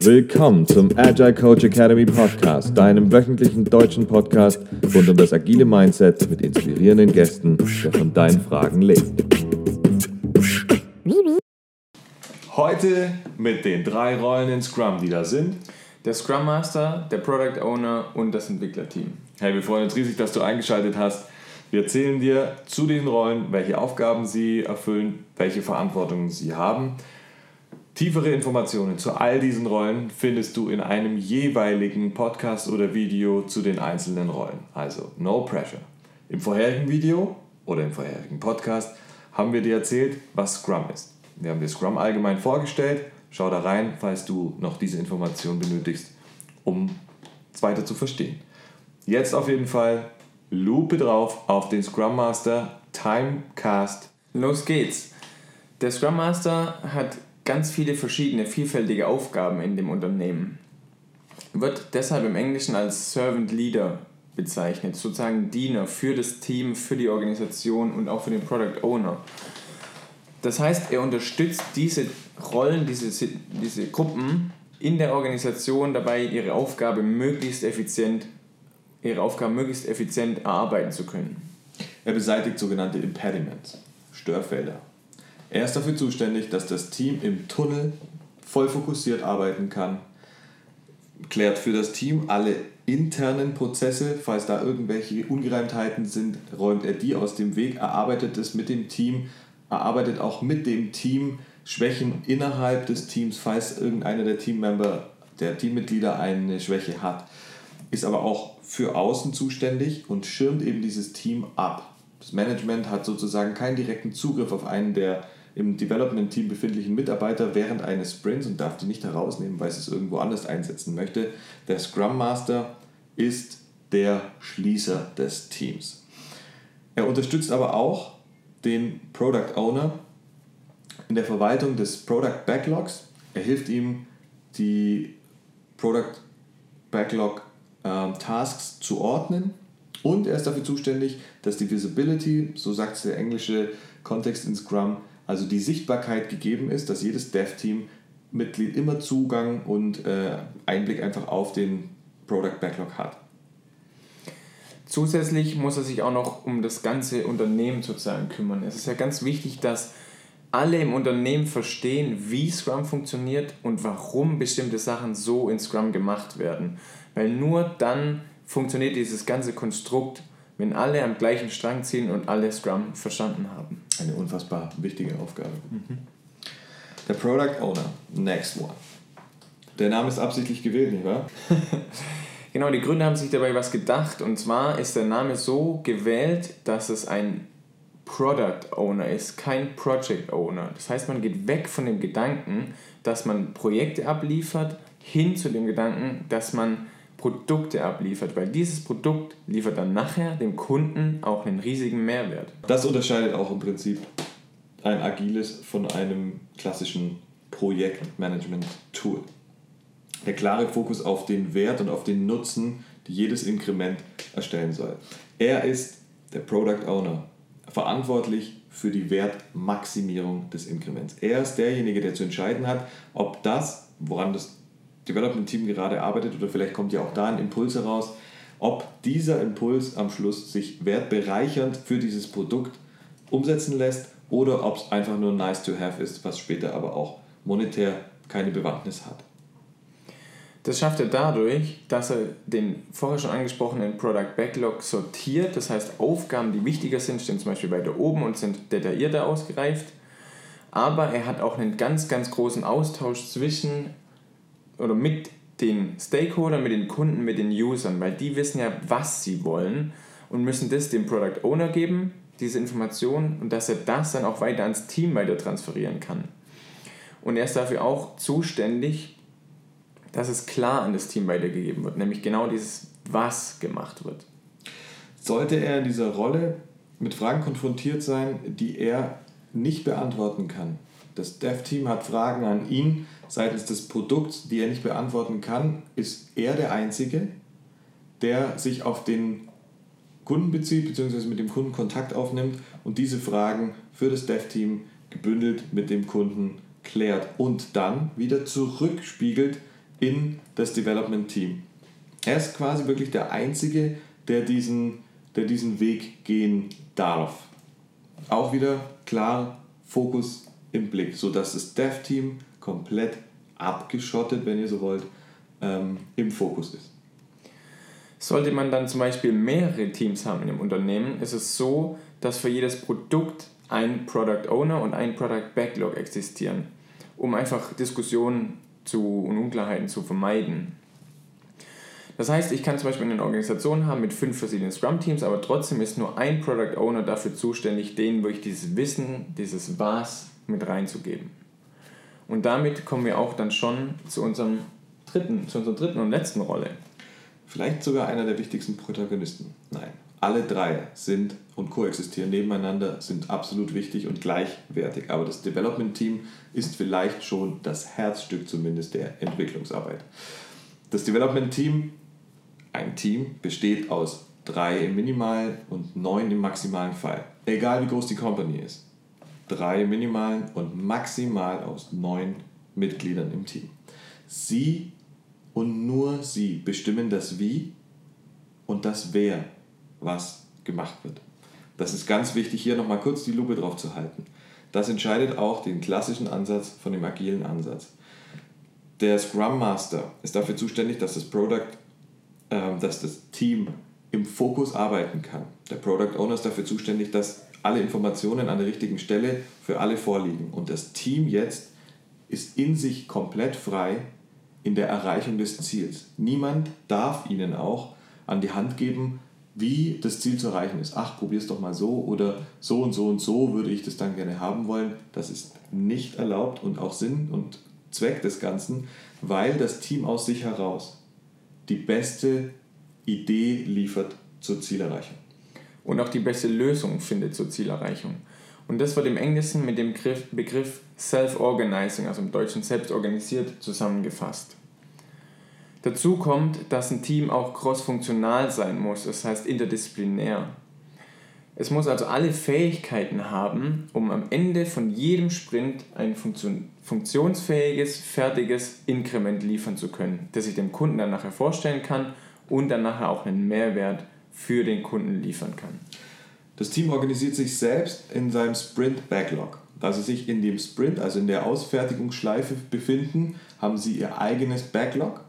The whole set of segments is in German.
Willkommen zum Agile Coach Academy Podcast, deinem wöchentlichen deutschen Podcast rund um das agile Mindset mit inspirierenden Gästen, der von deinen Fragen lebt. Heute mit den drei Rollen in Scrum, die da sind. Der Scrum Master, der Product Owner und das Entwicklerteam. Hey, wir freuen uns riesig, dass du eingeschaltet hast. Wir erzählen dir zu den Rollen, welche Aufgaben sie erfüllen, welche Verantwortungen sie haben Tiefere Informationen zu all diesen Rollen findest du in einem jeweiligen Podcast oder Video zu den einzelnen Rollen. Also no pressure. Im vorherigen Video oder im vorherigen Podcast haben wir dir erzählt, was Scrum ist. Wir haben dir Scrum allgemein vorgestellt. Schau da rein, falls du noch diese Information benötigst, um es weiter zu verstehen. Jetzt auf jeden Fall Lupe drauf auf den Scrum Master Timecast. Los geht's. Der Scrum Master hat ganz viele verschiedene, vielfältige Aufgaben in dem Unternehmen. Wird deshalb im Englischen als Servant Leader bezeichnet, sozusagen Diener für das Team, für die Organisation und auch für den Product Owner. Das heißt, er unterstützt diese Rollen, diese, diese Gruppen in der Organisation dabei, ihre Aufgabe möglichst effizient, ihre Aufgaben möglichst effizient erarbeiten zu können. Er beseitigt sogenannte Impediments, Störfelder. Er ist dafür zuständig, dass das Team im Tunnel voll fokussiert arbeiten kann, klärt für das Team alle internen Prozesse, falls da irgendwelche Ungereimtheiten sind, räumt er die aus dem Weg, erarbeitet es mit dem Team, erarbeitet auch mit dem Team Schwächen innerhalb des Teams, falls irgendeiner der Teammember, der Teammitglieder eine Schwäche hat, ist aber auch für außen zuständig und schirmt eben dieses Team ab. Das Management hat sozusagen keinen direkten Zugriff auf einen der im Development-Team befindlichen Mitarbeiter während eines Sprints und darf die nicht herausnehmen, weil es es irgendwo anders einsetzen möchte. Der Scrum Master ist der Schließer des Teams. Er unterstützt aber auch den Product Owner in der Verwaltung des Product Backlogs. Er hilft ihm, die Product Backlog äh, Tasks zu ordnen und er ist dafür zuständig, dass die Visibility, so sagt der englische Kontext in Scrum, also die Sichtbarkeit gegeben ist, dass jedes Dev-Team-Mitglied immer Zugang und äh, Einblick einfach auf den Product Backlog hat. Zusätzlich muss er sich auch noch um das ganze Unternehmen sozusagen kümmern. Es ist ja ganz wichtig, dass alle im Unternehmen verstehen, wie Scrum funktioniert und warum bestimmte Sachen so in Scrum gemacht werden. Weil nur dann funktioniert dieses ganze Konstrukt wenn alle am gleichen Strang ziehen und alle Scrum verstanden haben. Eine unfassbar wichtige Aufgabe. Mhm. Der Product Owner, next one. Der Name ist absichtlich gewählt, nicht wahr? genau, die Gründer haben sich dabei was gedacht und zwar ist der Name so gewählt, dass es ein Product Owner ist, kein Project Owner. Das heißt, man geht weg von dem Gedanken, dass man Projekte abliefert, hin zu dem Gedanken, dass man Produkte abliefert, weil dieses Produkt liefert dann nachher dem Kunden auch einen riesigen Mehrwert. Das unterscheidet auch im Prinzip ein agiles von einem klassischen Projektmanagement-Tool. Der klare Fokus auf den Wert und auf den Nutzen, die jedes Inkrement erstellen soll. Er ist der Product Owner, verantwortlich für die Wertmaximierung des Inkrements. Er ist derjenige, der zu entscheiden hat, ob das, woran das Development-Team gerade arbeitet oder vielleicht kommt ja auch da ein Impuls heraus, ob dieser Impuls am Schluss sich wertbereichernd für dieses Produkt umsetzen lässt oder ob es einfach nur nice to have ist, was später aber auch monetär keine Bewandtnis hat. Das schafft er dadurch, dass er den vorher schon angesprochenen Product Backlog sortiert. Das heißt, Aufgaben, die wichtiger sind, stehen zum Beispiel weiter oben und sind detaillierter ausgereift. Aber er hat auch einen ganz, ganz großen Austausch zwischen oder mit den Stakeholdern, mit den Kunden, mit den Usern, weil die wissen ja, was sie wollen und müssen das dem Product Owner geben, diese Information, und dass er das dann auch weiter ans Team weiter transferieren kann. Und er ist dafür auch zuständig, dass es klar an das Team weitergegeben wird, nämlich genau dieses, was gemacht wird. Sollte er in dieser Rolle mit Fragen konfrontiert sein, die er nicht beantworten kann, das Dev-Team hat Fragen an ihn seitens des Produkts, die er nicht beantworten kann. Ist er der Einzige, der sich auf den Kunden bezieht, beziehungsweise mit dem Kunden Kontakt aufnimmt und diese Fragen für das Dev-Team gebündelt mit dem Kunden klärt und dann wieder zurückspiegelt in das Development Team. Er ist quasi wirklich der Einzige, der diesen, der diesen Weg gehen darf. Auch wieder klar Fokus im Blick, sodass das Dev-Team komplett abgeschottet, wenn ihr so wollt, ähm, im Fokus ist. Sollte man dann zum Beispiel mehrere Teams haben in einem Unternehmen, ist es so, dass für jedes Produkt ein Product Owner und ein Product Backlog existieren, um einfach Diskussionen zu, und Unklarheiten zu vermeiden. Das heißt, ich kann zum Beispiel eine Organisation haben mit fünf verschiedenen Scrum-Teams, aber trotzdem ist nur ein Product Owner dafür zuständig, denen wirklich dieses Wissen, dieses Was mit reinzugeben. Und damit kommen wir auch dann schon zu unserem dritten, zu unserer dritten und letzten Rolle. Vielleicht sogar einer der wichtigsten Protagonisten. Nein, alle drei sind und koexistieren nebeneinander, sind absolut wichtig und gleichwertig. Aber das Development Team ist vielleicht schon das Herzstück zumindest der Entwicklungsarbeit. Das Development Team, ein Team, besteht aus drei im minimalen und neun im maximalen Fall. Egal wie groß die Company ist. Drei im minimalen und maximal aus neun Mitgliedern im Team. Sie und nur sie bestimmen das Wie und das Wer, was gemacht wird. Das ist ganz wichtig, hier nochmal kurz die Lupe drauf zu halten. Das entscheidet auch den klassischen Ansatz von dem agilen Ansatz. Der Scrum Master ist dafür zuständig, dass das Product, äh, dass das Team im Fokus arbeiten kann. Der Product Owner ist dafür zuständig, dass alle Informationen an der richtigen Stelle für alle vorliegen. Und das Team jetzt ist in sich komplett frei in der Erreichung des Ziels. Niemand darf ihnen auch an die Hand geben, wie das Ziel zu erreichen ist. Ach, probier's doch mal so oder so und so und so würde ich das dann gerne haben wollen. Das ist nicht erlaubt und auch Sinn und Zweck des Ganzen, weil das Team aus sich heraus die beste Idee liefert zur Zielerreichung. Und auch die beste Lösung findet zur Zielerreichung. Und das wird im Englischen mit dem Begriff Self-Organizing, also im Deutschen selbstorganisiert, zusammengefasst. Dazu kommt, dass ein Team auch crossfunktional sein muss, das heißt interdisziplinär. Es muss also alle Fähigkeiten haben, um am Ende von jedem Sprint ein funktionsfähiges, fertiges Inkrement liefern zu können, das ich dem Kunden dann nachher vorstellen kann und dann nachher auch einen Mehrwert für den Kunden liefern kann. Das Team organisiert sich selbst in seinem Sprint Backlog. Da sie sich in dem Sprint, also in der Ausfertigungsschleife befinden, haben sie ihr eigenes Backlog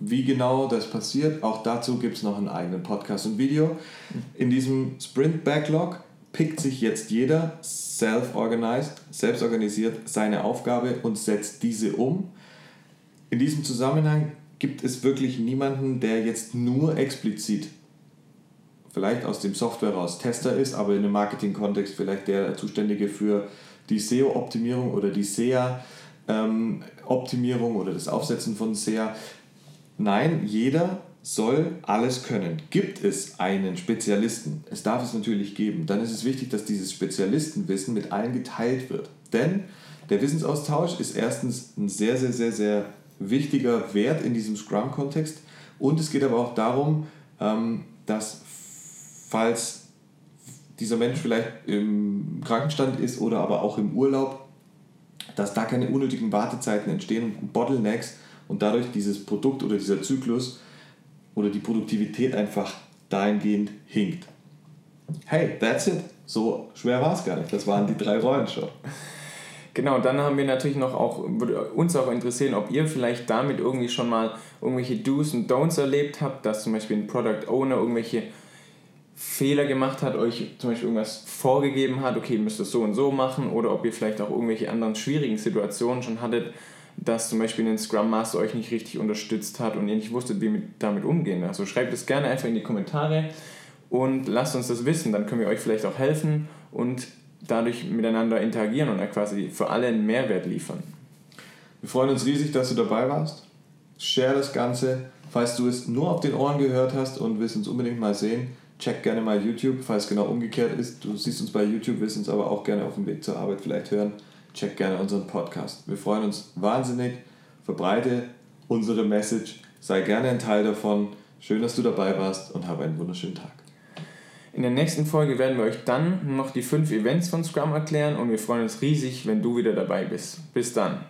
wie genau das passiert, auch dazu gibt es noch einen eigenen Podcast und Video. In diesem Sprint Backlog pickt sich jetzt jeder self-organized, selbst seine Aufgabe und setzt diese um. In diesem Zusammenhang gibt es wirklich niemanden, der jetzt nur explizit vielleicht aus dem Software raus Tester ist, aber in einem Marketing-Kontext vielleicht der Zuständige für die SEO-Optimierung oder die SEA-Optimierung ähm, oder das Aufsetzen von SEA. Nein, jeder soll alles können. Gibt es einen Spezialisten, es darf es natürlich geben, dann ist es wichtig, dass dieses Spezialistenwissen mit allen geteilt wird. Denn der Wissensaustausch ist erstens ein sehr, sehr, sehr, sehr wichtiger Wert in diesem Scrum-Kontext. Und es geht aber auch darum, ähm, dass falls dieser Mensch vielleicht im Krankenstand ist oder aber auch im Urlaub, dass da keine unnötigen Wartezeiten entstehen und Bottlenecks und dadurch dieses Produkt oder dieser Zyklus oder die Produktivität einfach dahingehend hinkt. Hey, that's it. So schwer war es gar nicht. Das waren die drei Rollen schon. Genau, dann haben wir natürlich noch auch, würde uns auch interessieren, ob ihr vielleicht damit irgendwie schon mal irgendwelche Do's und Don'ts erlebt habt, dass zum Beispiel ein Product Owner irgendwelche Fehler gemacht hat, euch zum Beispiel irgendwas vorgegeben hat, okay, ihr müsst das so und so machen, oder ob ihr vielleicht auch irgendwelche anderen schwierigen Situationen schon hattet, dass zum Beispiel ein Scrum Master euch nicht richtig unterstützt hat und ihr nicht wusstet, wie mit, damit umgehen. Also schreibt es gerne einfach in die Kommentare und lasst uns das wissen. Dann können wir euch vielleicht auch helfen und dadurch miteinander interagieren und quasi für alle einen Mehrwert liefern. Wir freuen uns riesig, dass du dabei warst. Share das Ganze. Falls du es nur auf den Ohren gehört hast und willst uns unbedingt mal sehen, check gerne mal YouTube, falls genau umgekehrt ist. Du siehst uns bei YouTube, willst uns aber auch gerne auf dem Weg zur Arbeit vielleicht hören check gerne unseren Podcast. Wir freuen uns wahnsinnig. Verbreite unsere Message. Sei gerne ein Teil davon. Schön, dass du dabei warst und habe einen wunderschönen Tag. In der nächsten Folge werden wir euch dann noch die fünf Events von Scrum erklären und wir freuen uns riesig, wenn du wieder dabei bist. Bis dann.